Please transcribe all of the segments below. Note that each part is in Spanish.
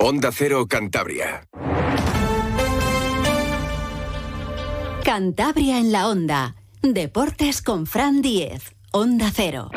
Onda Cero Cantabria. Cantabria en la Onda. Deportes con Fran Diez. Onda Cero.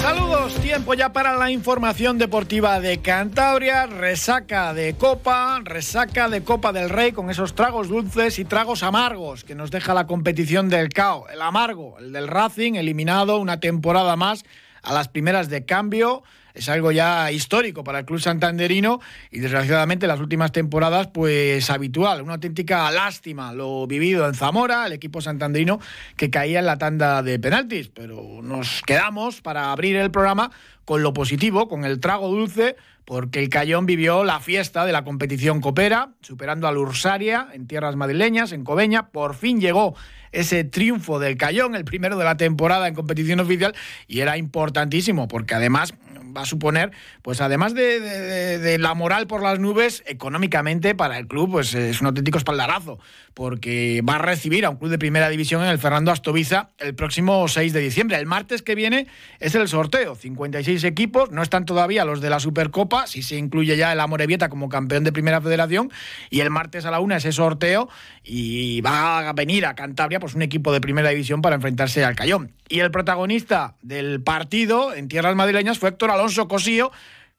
Saludos, tiempo ya para la información deportiva de Cantabria. Resaca de Copa, resaca de Copa del Rey con esos tragos dulces y tragos amargos que nos deja la competición del CAO. El amargo, el del Racing, eliminado una temporada más a las primeras de cambio es algo ya histórico para el club santanderino y desgraciadamente las últimas temporadas pues habitual, una auténtica lástima lo vivido en Zamora, el equipo santanderino que caía en la tanda de penaltis, pero nos quedamos para abrir el programa con lo positivo, con el trago dulce, porque el Cayón vivió la fiesta de la competición copera, superando al Ursaria en tierras madrileñas, en Cobeña, por fin llegó ese triunfo del Cayón, el primero de la temporada en competición oficial, y era importantísimo, porque además va a suponer, pues además de, la moral por las nubes, económicamente para el club, pues es un auténtico espaldarazo, porque va a recibir a un club de primera división en el Fernando Astoviza el próximo 6 de diciembre. El martes que viene es el sorteo, 56 equipos, no están todavía los de la Supercopa, si se incluye ya el Amorebieta como campeón de primera federación, y el martes a la una ese sorteo, y va a venir a Cantabria pues un equipo de primera división para enfrentarse al Cayón. Y el protagonista del partido en tierras madrileñas fue Héctor Alonso Cosío,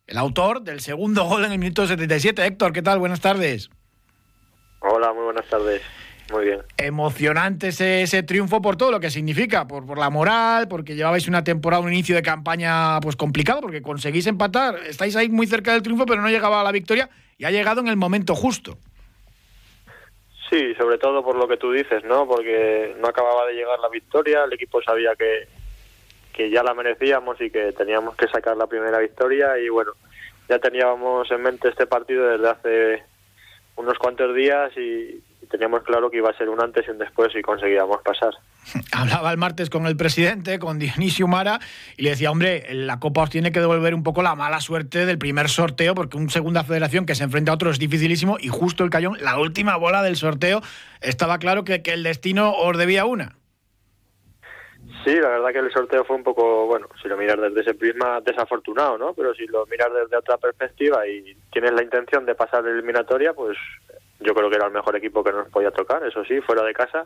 el autor del segundo gol en el minuto 77. Héctor, ¿qué tal? Buenas tardes. Hola, muy buenas tardes. Muy bien. Emocionante ese, triunfo por todo lo que significa, por, por, la moral, porque llevabais una temporada, un inicio de campaña pues complicado, porque conseguís empatar, estáis ahí muy cerca del triunfo, pero no llegaba a la victoria y ha llegado en el momento justo. Sí, sobre todo por lo que tú dices, ¿no? Porque no acababa de llegar la victoria, el equipo sabía que, que ya la merecíamos y que teníamos que sacar la primera victoria y bueno, ya teníamos en mente este partido desde hace unos cuantos días y, teníamos claro que iba a ser un antes y un después y conseguíamos pasar. Hablaba el martes con el presidente, con Dionisio Mara, y le decía, hombre, la Copa os tiene que devolver un poco la mala suerte del primer sorteo, porque un segunda federación que se enfrenta a otro es dificilísimo, y justo el Cayón, la última bola del sorteo, estaba claro que, que el destino os debía una. Sí, la verdad que el sorteo fue un poco, bueno, si lo miras desde ese prisma, desafortunado, ¿no? Pero si lo miras desde otra perspectiva y tienes la intención de pasar la eliminatoria, pues yo creo que era el mejor equipo que nos podía tocar, eso sí, fuera de casa.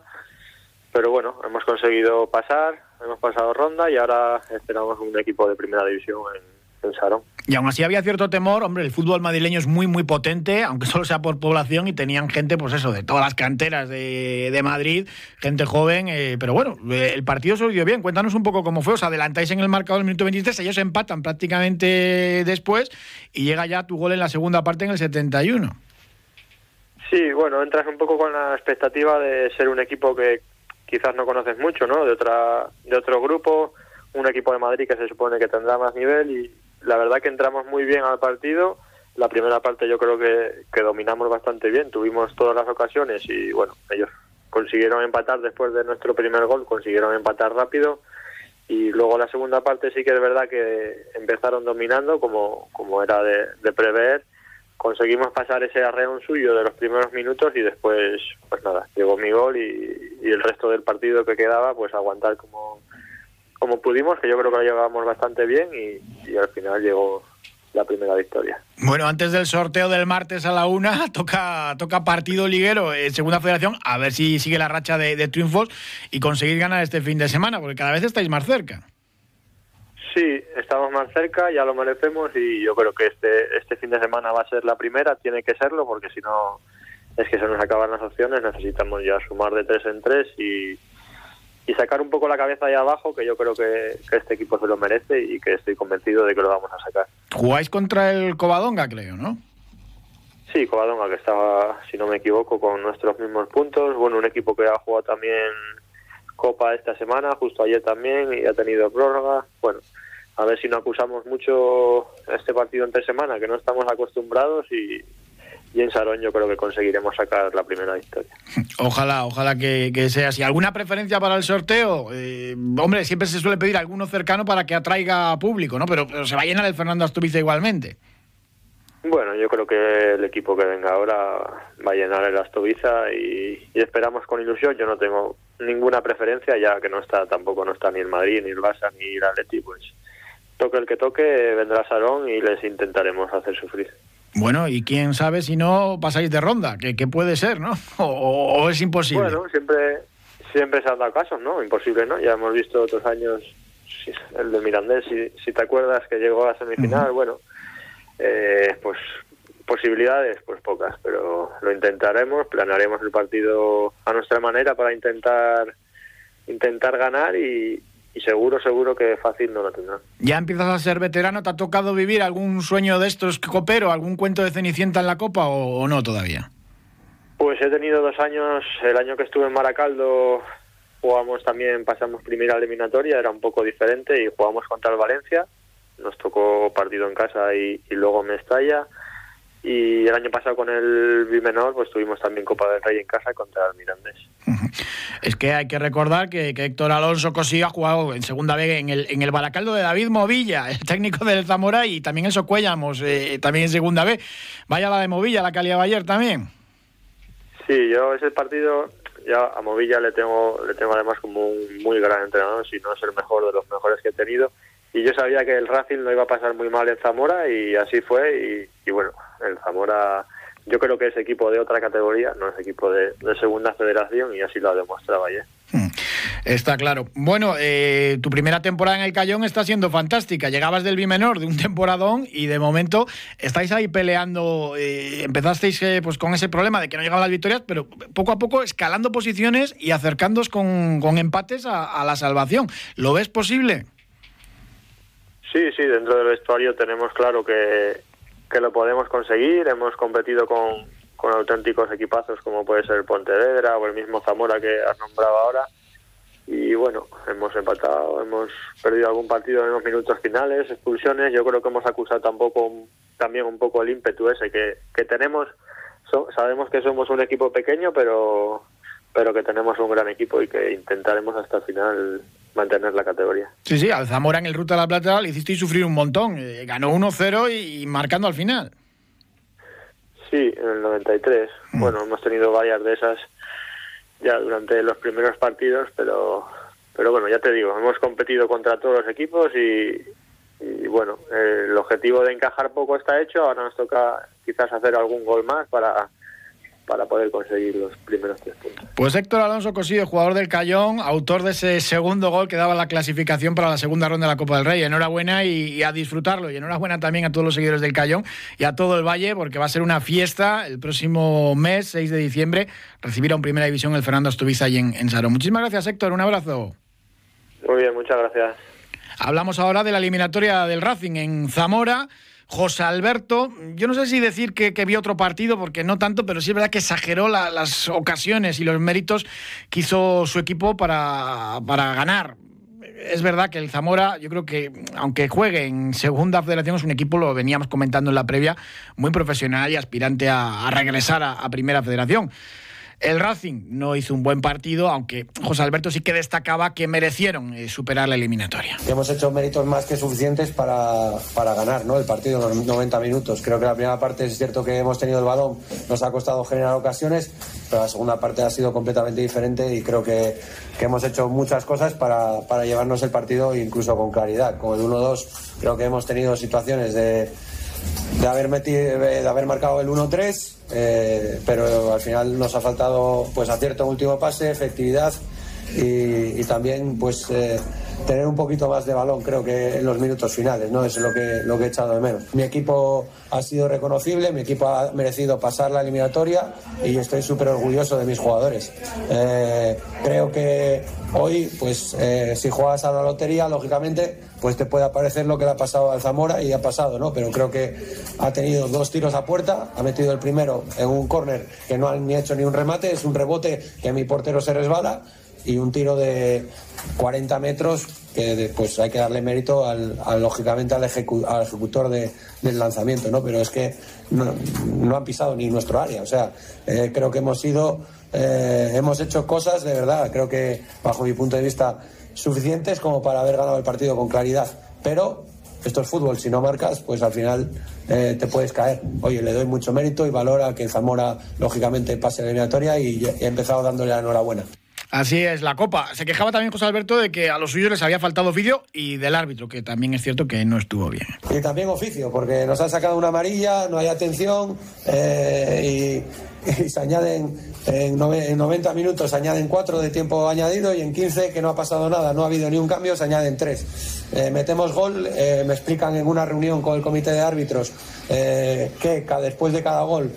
Pero bueno, hemos conseguido pasar, hemos pasado ronda y ahora esperamos un equipo de primera división en, Sarón. Y aún así había cierto temor, hombre, el fútbol madrileño es muy, muy potente, aunque solo sea por población, y tenían gente, pues eso, de todas las canteras de, de Madrid, gente joven, eh, pero bueno, eh, el partido se dio bien. Cuéntanos un poco cómo fue, os adelantáis en el marcador del minuto 23, ellos empatan prácticamente después, y llega ya tu gol en la segunda parte en el 71. Sí, bueno, entras un poco con la expectativa de ser un equipo que quizás no conoces mucho, ¿no? De otra de otro grupo, un equipo de Madrid que se supone que tendrá más nivel y la verdad que entramos muy bien al partido. La primera parte yo creo que, que dominamos bastante bien, tuvimos todas las ocasiones y bueno, ellos consiguieron empatar después de nuestro primer gol, consiguieron empatar rápido y luego la segunda parte sí que es verdad que empezaron dominando como, como era de, de prever conseguimos pasar ese arreón suyo de los primeros minutos y después, pues nada, llegó mi gol y, el resto del partido que quedaba, pues aguantar como, como pudimos, que yo creo que lo llevábamos bastante bien y, al final llegó la primera victoria. Bueno, antes del sorteo del martes a la una, toca, toca partido liguero en Segunda Federación, a ver si sigue la racha de, de triunfos y conseguir ganar este fin de semana, porque cada vez estáis más cerca. Sí, estamos más cerca, ya lo merecemos y yo creo que este, este fin de semana va a ser la primera, tiene que serlo porque si no es que se nos acaban las opciones, necesitamos ya sumar de tres en tres y, y sacar un poco la cabeza ahí abajo, que yo creo que, este equipo se lo merece y que estoy convencido de que lo vamos a sacar. Jugáis contra el Covadonga, creo, ¿no? Sí, Covadonga, que estaba, si no me equivoco, con nuestros mismos puntos. Bueno, un equipo que ha jugado también Copa esta semana, justo ayer también, y ha tenido prórroga. Bueno, a ver si no acusamos mucho este partido entre semana, que no estamos acostumbrados y, en Sarón yo creo que conseguiremos sacar la primera victoria. Ojalá, ojalá que, sea así. ¿Alguna preferencia para el sorteo? Eh, hombre, siempre se suele pedir alguno cercano para que atraiga público, ¿no? Pero, se va a llenar el Fernando Asturiza igualmente. Bueno, yo creo que el equipo que venga ahora va a llenar el Astoviza y, y, esperamos con ilusión. Yo no tengo ninguna preferencia, ya que no está tampoco no está ni el Madrid, ni el Barça, ni el Atleti, pues toque el que toque, vendrá Sarón y les intentaremos hacer sufrir. Bueno, y quién sabe si no pasáis de ronda, que, puede ser, ¿no? O, es imposible. Bueno, siempre, siempre se han dado casos, ¿no? Imposible, ¿no? Ya hemos visto otros años, el de Mirandés, si, si te acuerdas que llegó a la semifinal, bueno, eh, pues posibilidades, pues pocas, pero lo intentaremos, planearemos el partido a nuestra manera para intentar intentar ganar y, seguro, seguro que fácil no lo tendrá. Ya empiezas a ser veterano, ¿te ha tocado vivir algún sueño de estos copero, algún cuento de Cenicienta en la Copa o, no todavía? Pues he tenido dos años, el año que estuve en Maracaldo jugamos también, pasamos primera eliminatoria, era un poco diferente y jugamos contra el Valencia, nos tocó partido en casa y, y luego Mestalla y el año pasado con el Bimenor pues tuvimos también Copa del Rey en casa contra el Mirandés. Es que hay que recordar que, Héctor Alonso Cosí ha jugado en segunda vez en el, en el Baracaldo de David Movilla, el técnico del Zamora y también en Socuellamos, eh, también en segunda vez. Vaya la de Movilla, la calidad ayer también. Sí, yo ese partido ya a Movilla le tengo le tengo además como un muy gran entrenador, si no es el mejor de los mejores que he tenido y yo sabía que el Racing no iba a pasar muy mal en Zamora y así fue y, bueno, el Zamora yo creo que es equipo de otra categoría, no es equipo de, segunda federación y así lo ha demostrado ayer. Hmm. Está claro. Bueno, eh, tu primera temporada en el Cayón está siendo fantástica. Llegabas del Bimenor de un temporadón y de momento estáis ahí peleando. Eh, empezasteis eh, pues con ese problema de que no llegaban las victorias, pero poco a poco escalando posiciones y acercándoos con, empates a la salvación. ¿Lo ves posible? Sí, sí, dentro del vestuario tenemos claro que, que lo podemos conseguir. Hemos competido con, con auténticos equipazos como puede ser Pontevedra o el mismo Zamora que has nombrado ahora. Y bueno, hemos empatado, hemos perdido algún partido en los minutos finales, expulsiones. Yo creo que hemos acusado tampoco también un poco el ímpetu ese que, que tenemos. sabemos que somos un equipo pequeño, pero pero que tenemos un gran equipo y que intentaremos hasta el final mantener la categoría. Sí, sí, al Zamora en el Ruta de la Plata le hicisteis sufrir un montón. Eh, ganó 1-0 y, marcando al final. Sí, en el 93. Mm. Bueno, hemos tenido varias de esas ya durante los primeros partidos, pero pero bueno, ya te digo, hemos competido contra todos los equipos y, y bueno, el objetivo de encajar poco está hecho, ahora nos toca quizás hacer algún gol más para para poder conseguir los primeros tres puntos. Pues Héctor Alonso Cosillo, jugador del Cayón, autor de ese segundo gol que daba la clasificación para la segunda ronda de la Copa del Rey. Enhorabuena y, a disfrutarlo. Y enhorabuena también a todos los seguidores del Cayón y a todo el Valle, porque va a ser una fiesta el próximo mes, 6 de diciembre, recibir a un Primera División el Fernando Estubiza ahí en, en Sarón. Muchísimas gracias, Héctor. Un abrazo. Muy bien, muchas gracias. Hablamos ahora de la eliminatoria del Racing en Zamora. José Alberto, yo no sé si decir que, que vio otro partido, porque no tanto, pero sí es verdad que exageró las ocasiones y los méritos que hizo su equipo para, para ganar es verdad que el Zamora, yo creo que aunque juegue en segunda federación, es un equipo, lo veníamos comentando en la previa, muy profesional y aspirante a, regresar a, primera federación. El Racing no hizo un buen partido, aunque José Alberto sí que destacaba que merecieron eh, superar la eliminatoria. Hemos hecho méritos más que suficientes para, para ganar ¿no? el partido en los 90 minutos. Creo que la primera parte es cierto que hemos tenido el balón, nos ha costado generar ocasiones, pero la segunda parte ha sido completamente diferente y creo que, que hemos hecho muchas cosas para, para llevarnos el partido incluso con claridad. Con el 1-2 creo que hemos tenido situaciones de de haber, metido, de haber marcado el 1-3, eh, pero al final nos ha faltado pues acierto en último pase, efectividad y, también pues eh, tener un poquito más de balón, creo que en los minutos finales, ¿no? es lo que, lo que he echado de menos. Mi equipo ha sido reconocible, mi equipo ha merecido pasar la eliminatoria y estoy súper orgulloso de mis jugadores. Eh, creo que hoy, pues eh, si juegas a la lotería, lógicamente, pues te puede aparecer lo que le ha pasado al Zamora y ha pasado, ¿no? Pero creo que ha tenido dos tiros a puerta, ha metido el primero en un córner que no han ni hecho ni un remate, es un rebote que mi portero se resbala y un tiro de 40 metros que pues hay que darle mérito al, lógicamente al, ejecutor de, del lanzamiento, ¿no? Pero es que no, no, han pisado ni nuestro área, o sea, eh, creo que hemos sido, eh, hemos hecho cosas de verdad, creo que bajo mi punto de vista suficientes como para haber ganado el partido con claridad, pero esto es fútbol, si no marcas, pues al final eh, te puedes caer. Oye, le doy mucho mérito y valor a que Zamora, lógicamente, pase la eliminatoria y he empezado dándole la enhorabuena. Así es, la Copa. Se quejaba también José Alberto de que a los suyos les había faltado oficio y del árbitro, que también es cierto que no estuvo bien. Y también oficio, porque nos han sacado una amarilla, no hay atención eh, y, se añaden en, 90 minutos, se añaden 4 de tiempo añadido y en 15 que no ha pasado nada, no ha habido ni un cambio, se añaden 3. Eh, metemos gol, eh, me explican en una reunión con el comité de árbitros que después de cada gol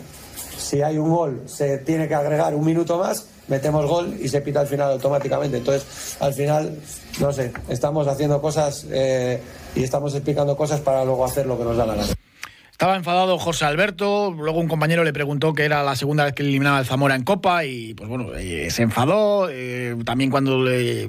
si hay un gol se tiene que agregar un minuto más, metemos gol y se pita al final automáticamente. Entonces, al final, no sé, estamos haciendo cosas eh, y estamos explicando cosas para luego hacer lo que nos da la gana. Estaba enfadado José Alberto, luego un compañero le preguntó que era la segunda vez que eliminaba el Zamora en Copa y pues bueno, eh, se enfadó. Eh, también cuando le eh,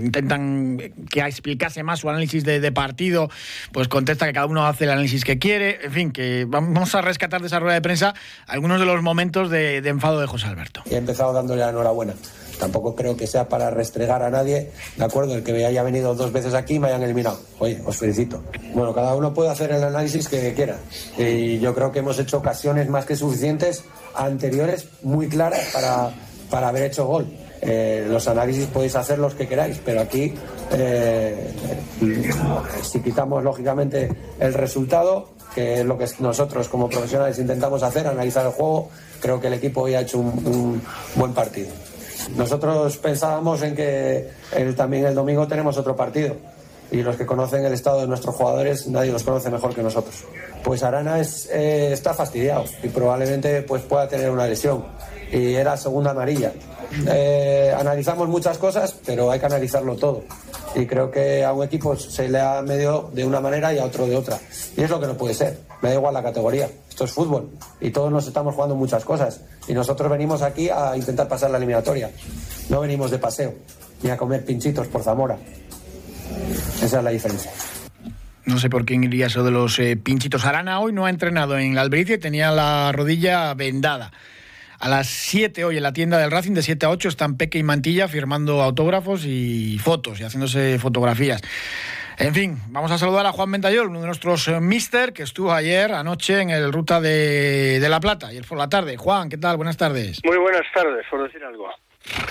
intentan que explicase más su análisis de, partido, pues contesta que cada uno hace el análisis que quiere. En fin, que vamos a rescatar de esa rueda de prensa algunos de los momentos de, de enfado de José Alberto. He empezado dándole la enhorabuena tampoco creo que sea para restregar a nadie, ¿de acuerdo? El que me haya venido dos veces aquí y me hayan eliminado. Oye, os felicito. Bueno, cada uno puede hacer el análisis que quiera. Y yo creo que hemos hecho ocasiones más que suficientes anteriores, muy claras, para, para haber hecho gol. Eh, los análisis podéis hacer los que queráis, pero aquí, eh, si quitamos lógicamente el resultado, que es lo que nosotros como profesionales intentamos hacer, analizar el juego, creo que el equipo hoy ha hecho un buen partido. Nosotros pensábamos en que también el domingo tenemos otro partido y los que conocen el estado de nuestros jugadores nadie los conoce mejor que nosotros. Pues Arana es, eh, está fastidiado y probablemente pues, pueda tener una lesión y era segunda amarilla. Eh, analizamos muchas cosas, pero hay que analizarlo todo. Y creo que a un equipo se le ha medio de una manera y a otro de otra. Y es lo que no puede ser. Me da igual la categoría. Esto es fútbol. Y todos nos estamos jugando muchas cosas. Y nosotros venimos aquí a intentar pasar la eliminatoria. No venimos de paseo, ni a comer pinchitos por Zamora. Esa es la diferencia. No sé por quién iría eso de los eh, pinchitos. Arana hoy no ha entrenado en la Albericia y tenía la rodilla vendada. A las 7 hoy en la tienda del Racing, de 7 a 8, están Peque y Mantilla firmando autógrafos y fotos y haciéndose fotografías. En fin, vamos a saludar a Juan Ventayol, uno de nuestros eh, mister, que estuvo ayer anoche en el Ruta de, de La Plata, ayer por la tarde. Juan, ¿qué tal? Buenas tardes. Muy buenas tardes, por decir algo.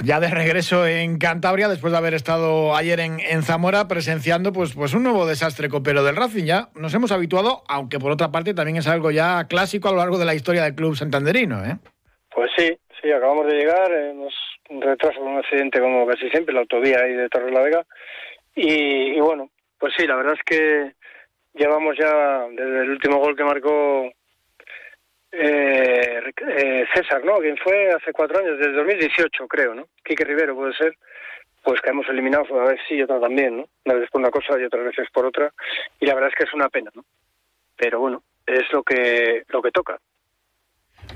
Ya de regreso en Cantabria, después de haber estado ayer en, en, Zamora presenciando pues, pues un nuevo desastre copero del Racing. Ya nos hemos habituado, aunque por otra parte también es algo ya clásico a lo largo de la historia del club santanderino. ¿eh? Pues sí, sí, acabamos de llegar, hemos retraso un accidente como casi siempre, la autovía ahí de Torre la Vega. Y, bueno, pues sí, la verdad es que llevamos ya desde el último gol que marcó eh, eh, César, ¿no? Quien fue hace cuatro años, desde 2018 creo, ¿no? Quique Rivero puede ser, pues que hemos eliminado una vez sí y otra también, ¿no? Una vez por una cosa y otras veces por otra. Y la verdad es que es una pena, ¿no? Pero bueno, es lo que, lo que toca.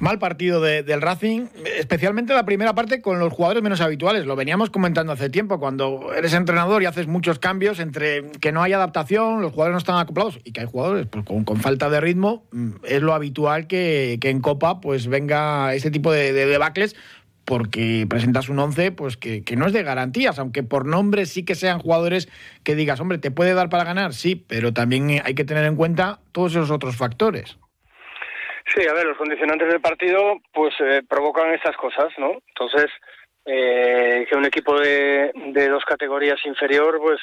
Mal partido del Racing, especialmente la primera parte con los jugadores menos habituales. Lo veníamos comentando hace tiempo, cuando eres entrenador y haces muchos cambios entre que no hay adaptación, los jugadores no están acoplados y que hay jugadores pues, con, falta de ritmo, mm, es lo habitual que, en Copa pues venga ese tipo de, debacles porque presentas un once pues que, que, no es de garantías, aunque por nombre sí que sean jugadores que digas, hombre, ¿te puede dar para ganar? Sí, pero también hay que tener en cuenta todos esos otros factores. Sí, a ver, los condicionantes del partido pues eh, provocan esas cosas, ¿no? Entonces, eh, que un equipo de, de dos categorías inferior pues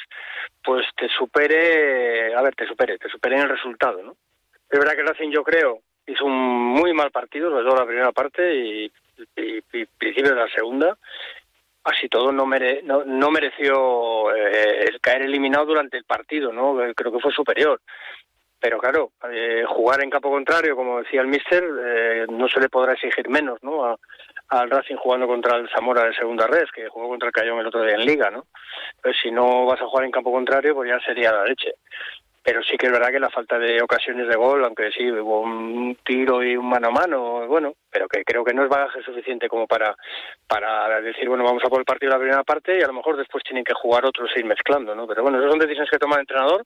pues te supere, a ver, te supere, te supere en el resultado, ¿no? Es verdad que Racing yo creo hizo un muy mal partido, sobre todo la primera parte y, principio de la segunda. Así todo no, mere, no, no mereció eh, el caer eliminado durante el partido, ¿no? Creo que fue superior pero claro, eh, jugar en campo contrario, como decía el míster, eh, no se le podrá exigir menos, ¿no? al Racing jugando contra el Zamora de segunda red, que jugó contra el Cayón el otro día en Liga, ¿no? Pues si no vas a jugar en campo contrario, pues ya sería la leche. Pero sí que es verdad que la falta de ocasiones de gol, aunque sí hubo un tiro y un mano a mano, bueno, pero que creo que no es bagaje suficiente como para para decir, bueno, vamos a por el partido la primera parte y a lo mejor después tienen que jugar otros e ir mezclando, ¿no? Pero bueno, esas son decisiones que toma el entrenador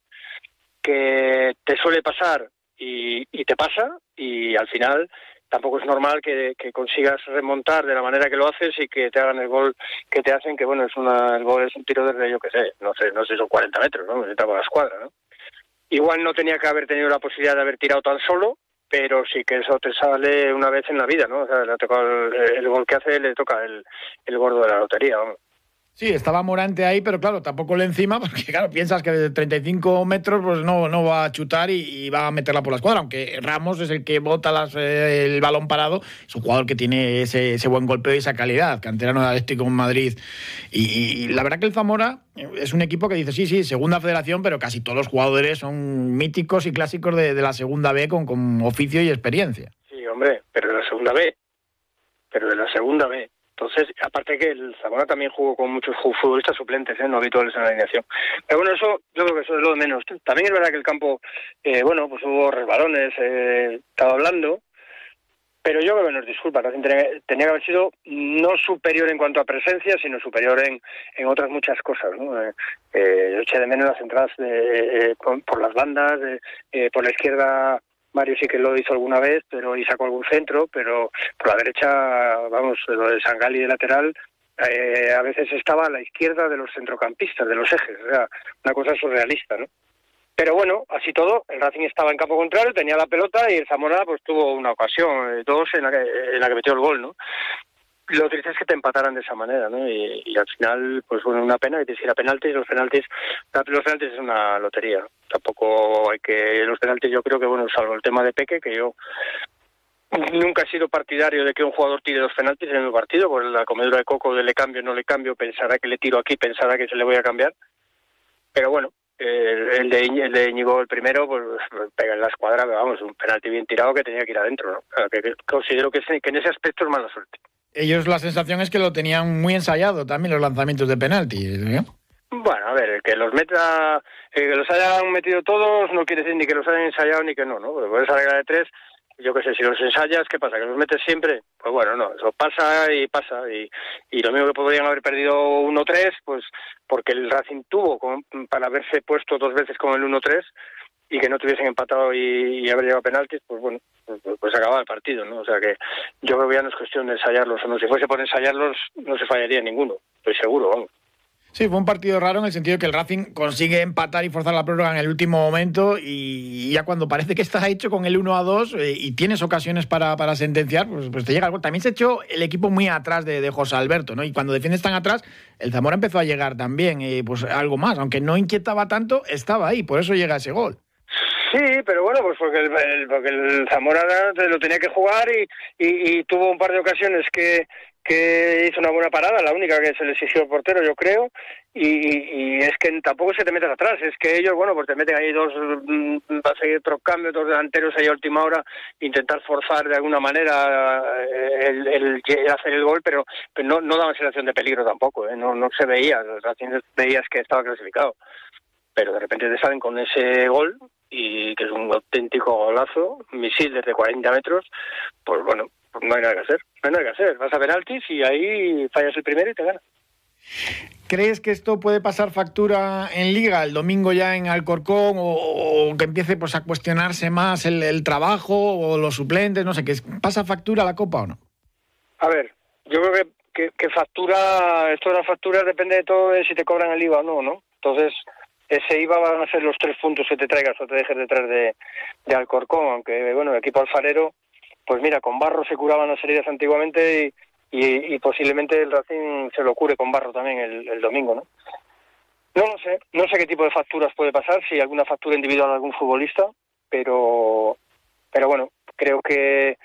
que te suele pasar y, te pasa y al final tampoco es normal que, consigas remontar de la manera que lo haces y que te hagan el gol que te hacen, que bueno, es una, el gol es un tiro desde, yo que sé, no sé, no sé, son 40 metros, ¿no? Necesitaba por la escuadra, ¿no? Igual no tenía que haber tenido la posibilidad de haber tirado tan solo, pero sí que eso te sale una vez en la vida, ¿no? O sea, le el, gol que hace le toca el, el gordo de la lotería, Sí, estaba Morante ahí, pero claro, tampoco le encima, porque claro, piensas que de 35 metros pues no, no va a chutar y, va a meterla por la escuadra, aunque Ramos es el que bota las, eh, el balón parado, es un jugador que tiene ese, ese buen golpeo y esa calidad, canterano de Atlético en Madrid. Y, la verdad que el Zamora es un equipo que dice, sí, sí, segunda federación, pero casi todos los jugadores son míticos y clásicos de, de la segunda B con, con oficio y experiencia. Sí, hombre, pero de la segunda B, pero de la segunda B. Entonces, aparte que el Zamora también jugó con muchos futbolistas suplentes, ¿eh? no habituales en la alineación. Pero bueno, eso yo creo que eso es lo de menos. También es verdad que el campo, eh, bueno, pues hubo resbalones, eh, estaba hablando, pero yo creo que nos disculpa, tenía, que haber sido no superior en cuanto a presencia, sino superior en, en otras muchas cosas. ¿no? Eh, eh yo eché de menos las entradas de, por, las bandas, por la izquierda Mario sí que lo hizo alguna vez, pero y sacó algún centro, pero por la derecha, vamos, lo de Sangali de lateral, eh, a veces estaba a la izquierda de los centrocampistas, de los ejes, o sea, una cosa surrealista, ¿no? Pero bueno, así todo, el Racing estaba en campo contrario, tenía la pelota y el Zamora pues tuvo una ocasión, eh, dos en la que, en la que metió el gol, ¿no? Lo triste es que te empataran de esa manera, ¿no? Y, al final, pues bueno, una pena que te hiciera penaltis. Los penaltis, los penaltis es una lotería. Tampoco hay que. Los penaltis, yo creo que, bueno, salvo el tema de Peque, que yo nunca he sido partidario de que un jugador tire dos penaltis en el partido, por la comedura de coco de le cambio, no le cambio, pensará que le tiro aquí, pensará que se le voy a cambiar. Pero bueno, el, de, el de Íñigo, el primero, pues pega en la escuadra, pero vamos, un penalti bien tirado que tenía que ir adentro, ¿no? que, considero que, que en ese aspecto es mala suerte ellos la sensación es que lo tenían muy ensayado también los lanzamientos de penalti. ¿eh? Bueno, a ver, que los meta, que los hayan metido todos no quiere decir ni que los hayan ensayado ni que no, ¿no? Porque puedes regla de tres, yo qué sé, si los ensayas, ¿qué pasa? ¿Que los metes siempre? Pues bueno, no, eso pasa y pasa. Y, y lo mismo que podrían haber perdido 1-3, pues porque el Racing tuvo para haberse puesto dos veces con el 1-3 y que no tuviesen empatado y, haber llegado a penaltis, pues bueno, pues, pues, pues, acababa el partido, ¿no? O sea que yo creo que ya no es cuestión de ensayarlos o no. Si fuese por ensayarlos, no se fallaría ninguno, estoy seguro, vamos. Sí, fue un partido raro en el sentido que el Racing consigue empatar y forzar la prórroga en el último momento y ya cuando parece que está hecho con el 1 a 2 eh, y tienes ocasiones para, para sentenciar, pues, pues, te llega algo. También se echó el equipo muy atrás de, de, José Alberto, ¿no? Y cuando defiendes tan atrás, el Zamora empezó a llegar también, y pues algo más. Aunque no inquietaba tanto, estaba ahí, por eso llega ese gol. Sí, pero bueno, pues porque el, porque el Zamora lo tenía que jugar y, y, tuvo un par de ocasiones que, que hizo una buena parada, la única que se le exigió el portero, yo creo, y, y, es que tampoco se te metes atrás, es que ellos, bueno, pues te meten ahí dos, mm, va a seguir otros cambios, dos delanteros ahí a última hora, intentar forzar de alguna manera eh, el, el, hacer el gol, pero, pero no, no daba sensación de peligro tampoco, ¿eh? no, no se veía, veías que estaba clasificado pero de repente te salen con ese gol y que es un auténtico golazo, misil desde 40 metros, pues bueno, pues no hay nada que hacer, no hay nada que hacer, vas a penaltis y ahí fallas el primero y te gana. ¿Crees que esto puede pasar factura en Liga el domingo ya en Alcorcón o, que empiece pues, a cuestionarse más el, trabajo o los suplentes? No sé, ¿que ¿pasa factura la Copa o no? A ver, yo creo que, que, factura, esto de las facturas depende de todo de si te cobran el IVA o no, ¿no? Entonces, ese IVA van a ser los tres puntos que te traigas o te dejes detrás de, Alcorcón, aunque bueno, el equipo alfarero, pues mira, con barro se curaban las heridas antiguamente y, posiblemente el Racing se lo cure con barro también el, el domingo, ¿no? No lo sé, no sé qué tipo de facturas puede pasar, si alguna factura individual de algún futbolista, pero, pero bueno, creo que,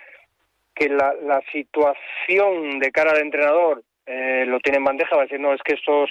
que la, la situación de cara al entrenador eh, lo tiene en bandeja, va a decir, no, es que estos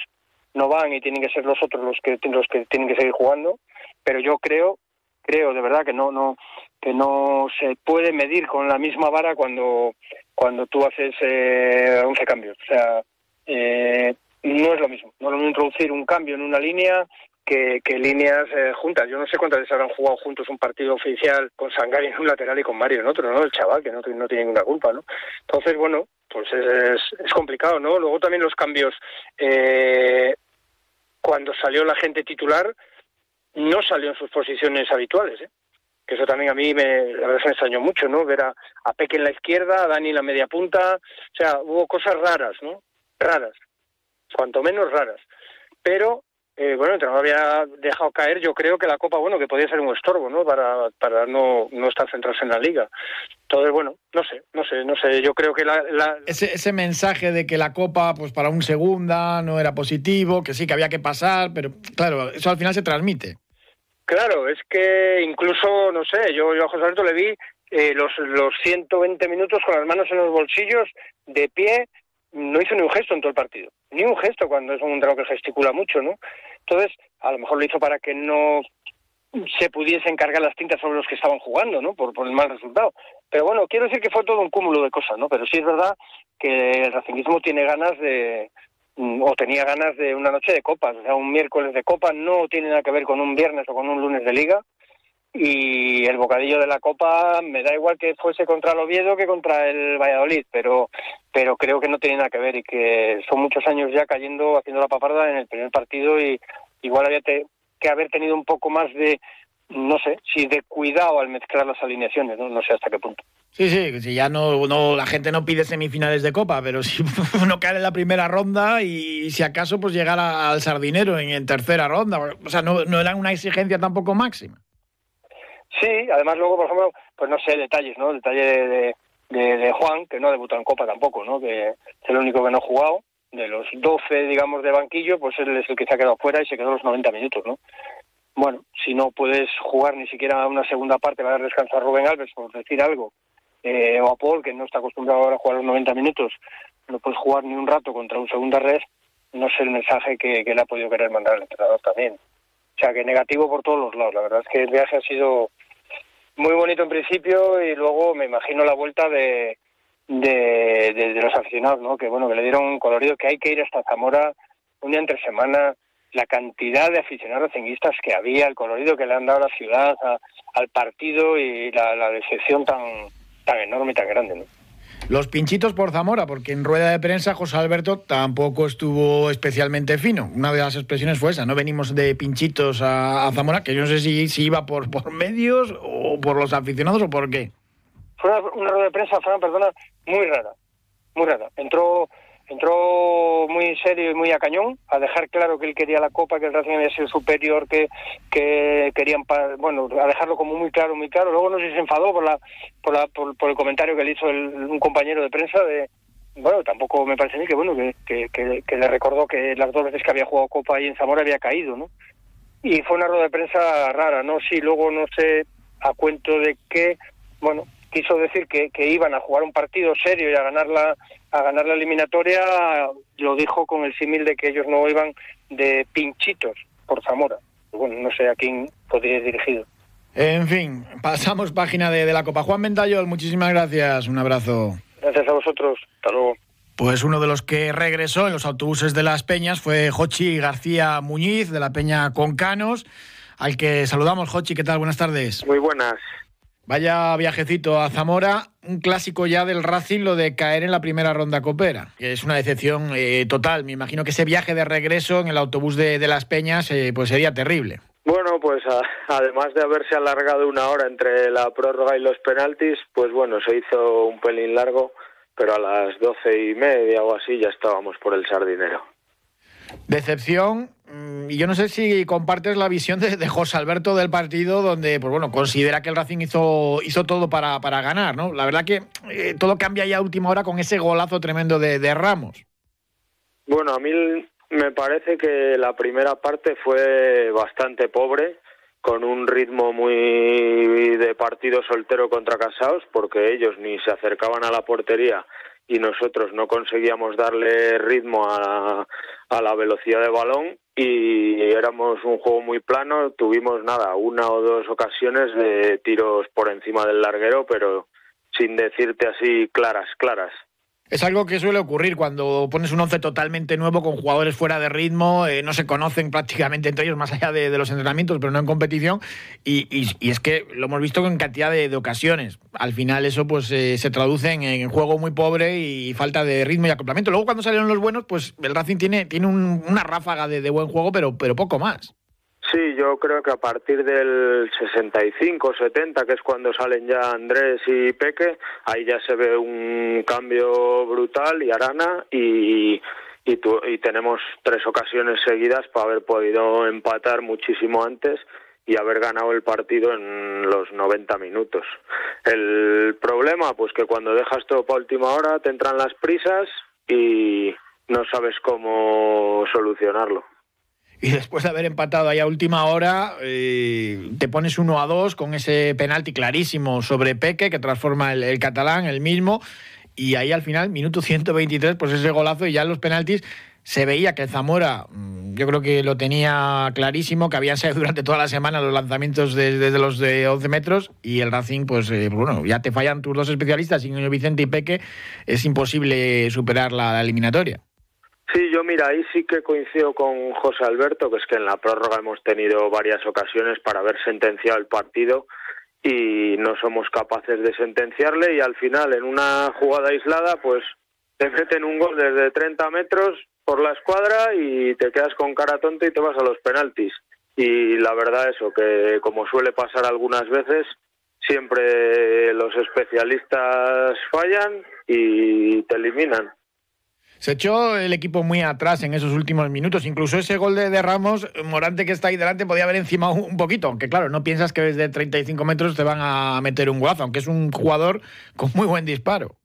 no van y tienen que ser los otros los que los que tienen que seguir jugando pero yo creo creo de verdad que no no que no se puede medir con la misma vara cuando cuando tú haces eh, 11 cambios. O sea eh, no es lo mismo no es lo mismo introducir un cambio en una línea que, líneas eh, juntas. Yo no sé cuántas veces habrán jugado juntos un partido oficial con Sangari en un lateral y con Mario en otro, ¿no? El chaval, que no, no tiene ninguna culpa, ¿no? Entonces, bueno, pues es, es, complicado, ¿no? Luego también los cambios eh, cuando salió la gente titular, no salió en sus posiciones habituales, ¿eh? que eso también a mí me, la verdad me extrañó mucho, ¿no? Ver a, a Peque en la izquierda, a Dani en la media punta, o sea, hubo cosas raras, ¿no? Raras, cuanto menos raras. Pero eh, bueno, el entrenador había dejado caer, yo creo que la Copa, bueno, que podía ser un estorbo, ¿no? Para, para no, no estar centrados en la Liga. Entonces, bueno, no sé, no sé, no sé, yo creo que la... la... Ese, ese mensaje de que la Copa, pues para un segunda no era positivo, que sí, que había que pasar, pero claro, eso al final se transmite. Claro, es que incluso, no sé, yo, yo a José Alberto le vi eh, los, los 120 minutos con las manos en los bolsillos, de pie, no hizo ni un gesto en todo el partido. Ni un gesto cuando es un entrenador que gesticula mucho, ¿no? Entonces, a lo mejor lo hizo para que no se pudiese encargar las tintas sobre los que estaban jugando, ¿no? Por, por el mal resultado. Pero bueno, quiero decir que fue todo un cúmulo de cosas, ¿no? Pero sí es verdad que el racingismo tiene ganas de, mm, o tenía ganas de una noche de copas, o sea, un miércoles de copa no tiene nada que ver con un viernes o con un lunes de liga, y el bocadillo de la Copa me da igual que fuese contra el Oviedo que contra el Valladolid, pero pero creo que no tiene nada que ver y que son muchos años ya cayendo, haciendo la paparda en el primer partido y igual había que haber tenido un poco más de, no sé, si de cuidado al mezclar las alineaciones, no, sé hasta qué punto. Sí, sí, si ya no, no, la gente no pide semifinales de Copa, pero si uno cae en la primera ronda y si acaso pues llegar al sardinero en, en tercera ronda, o sea, no, no era una exigencia tampoco máxima. Sí, además luego, por ejemplo, pues no sé, detalles, ¿no? Detalle de, de, Juan, que no debutó en Copa tampoco, ¿no? Que es el único que no ha jugado. De los 12, digamos, de banquillo, pues él es el que se ha quedado fuera y se quedó los 90 minutos, ¿no? Bueno, si no puedes jugar ni siquiera una segunda parte, va a dar descanso a Rubén Alves, por decir algo, eh, o a Paul, que no está acostumbrado ahora a jugar los 90 minutos, no puedes jugar ni un rato contra un segunda red, no sé el mensaje que, que le ha podido querer mandar el entrenador también. O sea, que negativo por todos los lados. La verdad es que el viaje ha sido muy bonito en principio y luego me imagino la vuelta de, de, los aficionados, ¿no? Que bueno, que le dieron un colorido, que hay que ir hasta Zamora un día entre semana, la cantidad de aficionados racinguistas que había, el colorido que le han dado a la ciudad, a, al partido y la, la decepción tan, tan enorme y tan grande, ¿no? Los pinchitos por Zamora, porque en rueda de prensa José Alberto tampoco estuvo especialmente fino. Una de las expresiones fue esa, no venimos de pinchitos a, Zamora, que yo no sé si, si, iba por, por medios o por los aficionados o por qué. Fue una, una rueda de prensa, Fran, perdona, muy rara, muy rara. Entró entró muy serio y muy a cañón a dejar claro que él quería la copa que el Racing había sido superior que que querían bueno a dejarlo como muy claro muy claro. Luego no sé si se enfadó por la por la por, por el comentario que le hizo el, un compañero de prensa de bueno tampoco me parece a mí que bueno que, que, que, le recordó que las dos veces que había jugado copa ahí en Zamora había caído no y fue una rueda de prensa rara no sí luego no sé a cuento de que bueno quiso decir que, que, iban a jugar un partido serio y a ganar la a ganar la eliminatoria lo dijo con el símil de que ellos no iban de pinchitos por Zamora. Bueno no sé a quién podría ir dirigido. En fin pasamos página de, de la Copa. Juan Ventayol muchísimas gracias. Un abrazo. Gracias a vosotros. Hasta luego. Pues uno de los que regresó en los autobuses de las Peñas fue Jochi García Muñiz de la Peña Concanos al que saludamos. Jochi qué tal buenas tardes. Muy buenas Vaya viajecito a Zamora, un clásico ya del Racing, lo de caer en la primera ronda copera, es una decepción eh, total. Me imagino que ese viaje de regreso en el autobús de, de Las Peñas eh, pues sería terrible. Bueno, pues a, además de haberse alargado una hora entre la prórroga y los penaltis, pues bueno, se hizo un pelín largo, pero a las doce y media o así ya estábamos por el sardinero. Decepción, mm, y yo no sé si compartes la visión de, José Alberto del partido, donde, pues bueno, considera que el Racing hizo, hizo todo para, para ganar, ¿no? La verdad que eh, todo cambia ya a última hora con ese golazo tremendo de, de Ramos. Bueno, a mí me parece que la primera parte fue bastante pobre, con un ritmo muy de partido soltero contra Casados, porque ellos ni se acercaban a la portería y nosotros no conseguíamos darle ritmo a, a la velocidad de balón y éramos un juego muy plano, tuvimos nada, una o dos ocasiones de tiros por encima del larguero, pero sin decirte así claras, claras. Es algo que suele ocurrir cuando pones un once totalmente nuevo con jugadores fuera de ritmo, eh, no se conocen prácticamente entre ellos más allá de, los entrenamientos, pero no en competición. Y, es que lo hemos visto en cantidad de, ocasiones. Al final eso pues eh, se traduce en, en, juego muy pobre y falta de ritmo y acoplamiento. Luego cuando salieron los buenos, pues el Racing tiene, tiene un, una ráfaga de, de buen juego, pero, pero poco más. Sí, yo creo que a partir del 65, 70, que es cuando salen ya Andrés y Peque, ahí ya se ve un cambio brutal y Arana y, y, y tenemos tres ocasiones seguidas para haber podido empatar muchísimo antes y haber ganado el partido en los 90 minutos. El problema, pues que cuando dejas todo para última hora te entran las prisas y no sabes cómo solucionarlo. Y después de haber empatado ahí a última hora, eh, te pones uno a dos con ese penalti clarísimo sobre Peque que transforma el, el catalán, el mismo. Y ahí al final, minuto 123, pues ese golazo y ya en los penaltis se veía que Zamora, mm, yo creo que lo tenía clarísimo, que habían sido durante toda la semana los lanzamientos desde los de 11 metros y el Racing, pues eh, bueno, ya te fallan tus dos especialistas, Ignacio Vicente y Peque, es imposible superar la, la eliminatoria. Sí, yo mira, ahí sí que coincido con José Alberto, que es que en la prórroga hemos tenido varias ocasiones para haber sentenciado el partido y no somos capaces de sentenciarle y al final en una jugada aislada pues te meten un gol desde 30 metros por la escuadra y te quedas con cara tonta y te vas a los penaltis. Y la verdad eso, que como suele pasar algunas veces, siempre los especialistas fallan y te eliminan. Se echó el equipo muy atrás en esos últimos minutos. Incluso ese gol de, Ramos, Morante que está ahí delante, podía haber encima un poquito. Aunque claro, no piensas que desde 35 metros te van a meter un guazo, aunque es un jugador con muy buen disparo.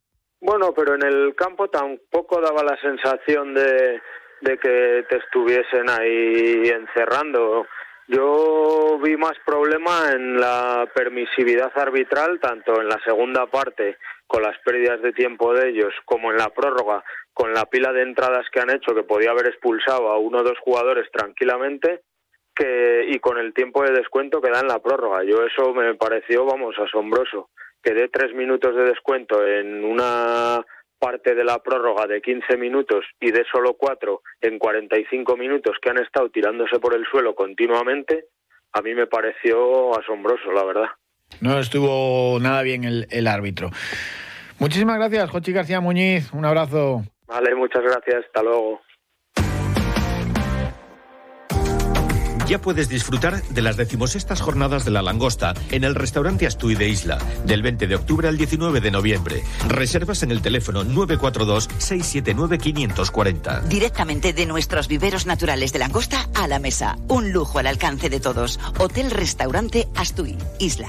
Bueno, pero en el campo tampoco daba la sensación de, de que te estuviesen ahí encerrando. Yo vi más problema en la permisividad arbitral, tanto en la segunda parte, con las pérdidas de tiempo de ellos, como en la prórroga, con la pila de entradas que han hecho, que podía haber expulsado a uno o dos jugadores tranquilamente, que, y con el tiempo de descuento que da en la prórroga. Yo eso me pareció, vamos, asombroso. Que dé tres minutos de descuento en una parte de la prórroga de 15 minutos y de solo cuatro en 45 minutos que han estado tirándose por el suelo continuamente, a mí me pareció asombroso, la verdad. No estuvo nada bien el, árbitro. Muchísimas gracias, Jochi García Muñiz. Un abrazo. Vale, muchas gracias. Hasta luego. Ya puedes disfrutar de las decimosextas jornadas de la langosta en el restaurante Astui de Isla, del 20 de octubre al 19 de noviembre. Reservas en el teléfono 942-679-540. Directamente de nuestros viveros naturales de langosta a la mesa. Un lujo al alcance de todos. Hotel Restaurante Astui, Isla.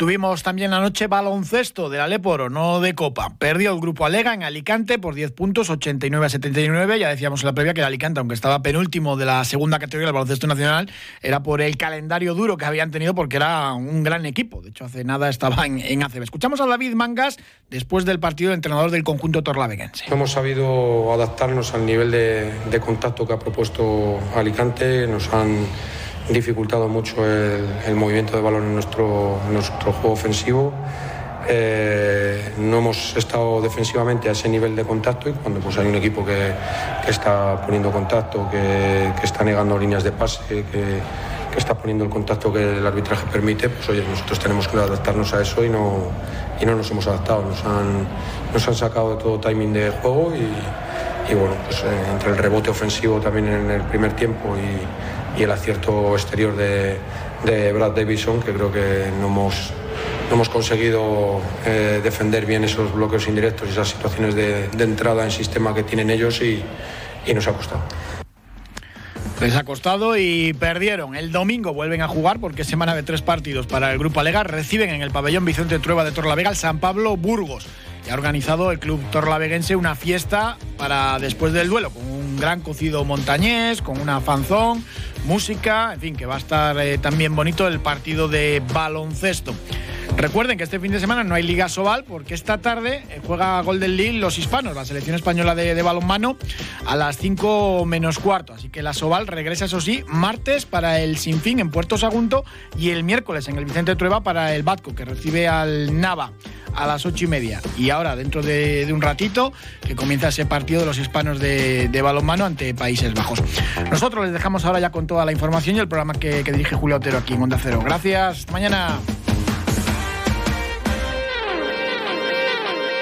Tuvimos también anoche baloncesto del Aleporo, no de Copa. Perdió el grupo Alega en Alicante por 10 puntos, 89 a 79. Ya decíamos en la previa que el Alicante, aunque estaba penúltimo de la segunda categoría del baloncesto nacional, era por el calendario duro que habían tenido porque era un gran equipo. De hecho, hace nada estaba en, en ACB. Escuchamos a David Mangas después del partido de entrenador del conjunto torlaveguense. Hemos sabido adaptarnos al nivel de, de contacto que ha propuesto Alicante. Nos han dificultado mucho el, movimiento de balón en nuestro, nuestro juego ofensivo. Eh, no hemos estado defensivamente a ese nivel de contacto y cuando pues, hay un equipo que, que está poniendo contacto, que, que, está negando líneas de pase, que, está poniendo el contacto que el arbitraje permite, pues oye, nosotros tenemos que adaptarnos a eso y no, y no nos hemos adaptado. Nos han, nos han sacado de todo timing de juego y, y bueno, pues eh, entre el rebote ofensivo también en el primer tiempo y y el acierto exterior de, Brad Davison, que creo que no hemos, no hemos conseguido eh, defender bien esos bloqueos indirectos y esas situaciones de, entrada en sistema que tienen ellos y, nos ha costado. Les ha costado y perdieron. El domingo vuelven a jugar porque semana de tres partidos para el Grupo Alega. Reciben en el pabellón Vicente Trueba de Torlavega el San Pablo Burgos. Ha organizado el club torlaveguense una fiesta para después del duelo, con un gran cocido montañés, con una fanzón, música, en fin, que va a estar eh, también bonito el partido de baloncesto. Recuerden que este fin de semana no hay Liga Sobal porque esta tarde eh, juega Golden League los hispanos, la selección española de, de, balonmano, a las 5 menos cuarto. Así que la Sobal regresa, eso sí, martes para el Sinfín en Puerto Sagunto y el miércoles en el Vicente Trueba para el Batco, que recibe al Nava. A las ocho y media. Y ahora, dentro de, un ratito, que comienza ese partido de los hispanos de, balonmano ante Países Bajos. Nosotros les dejamos ahora ya con toda la información y el programa que, dirige Julio Otero aquí en Onda Cero. Gracias, mañana.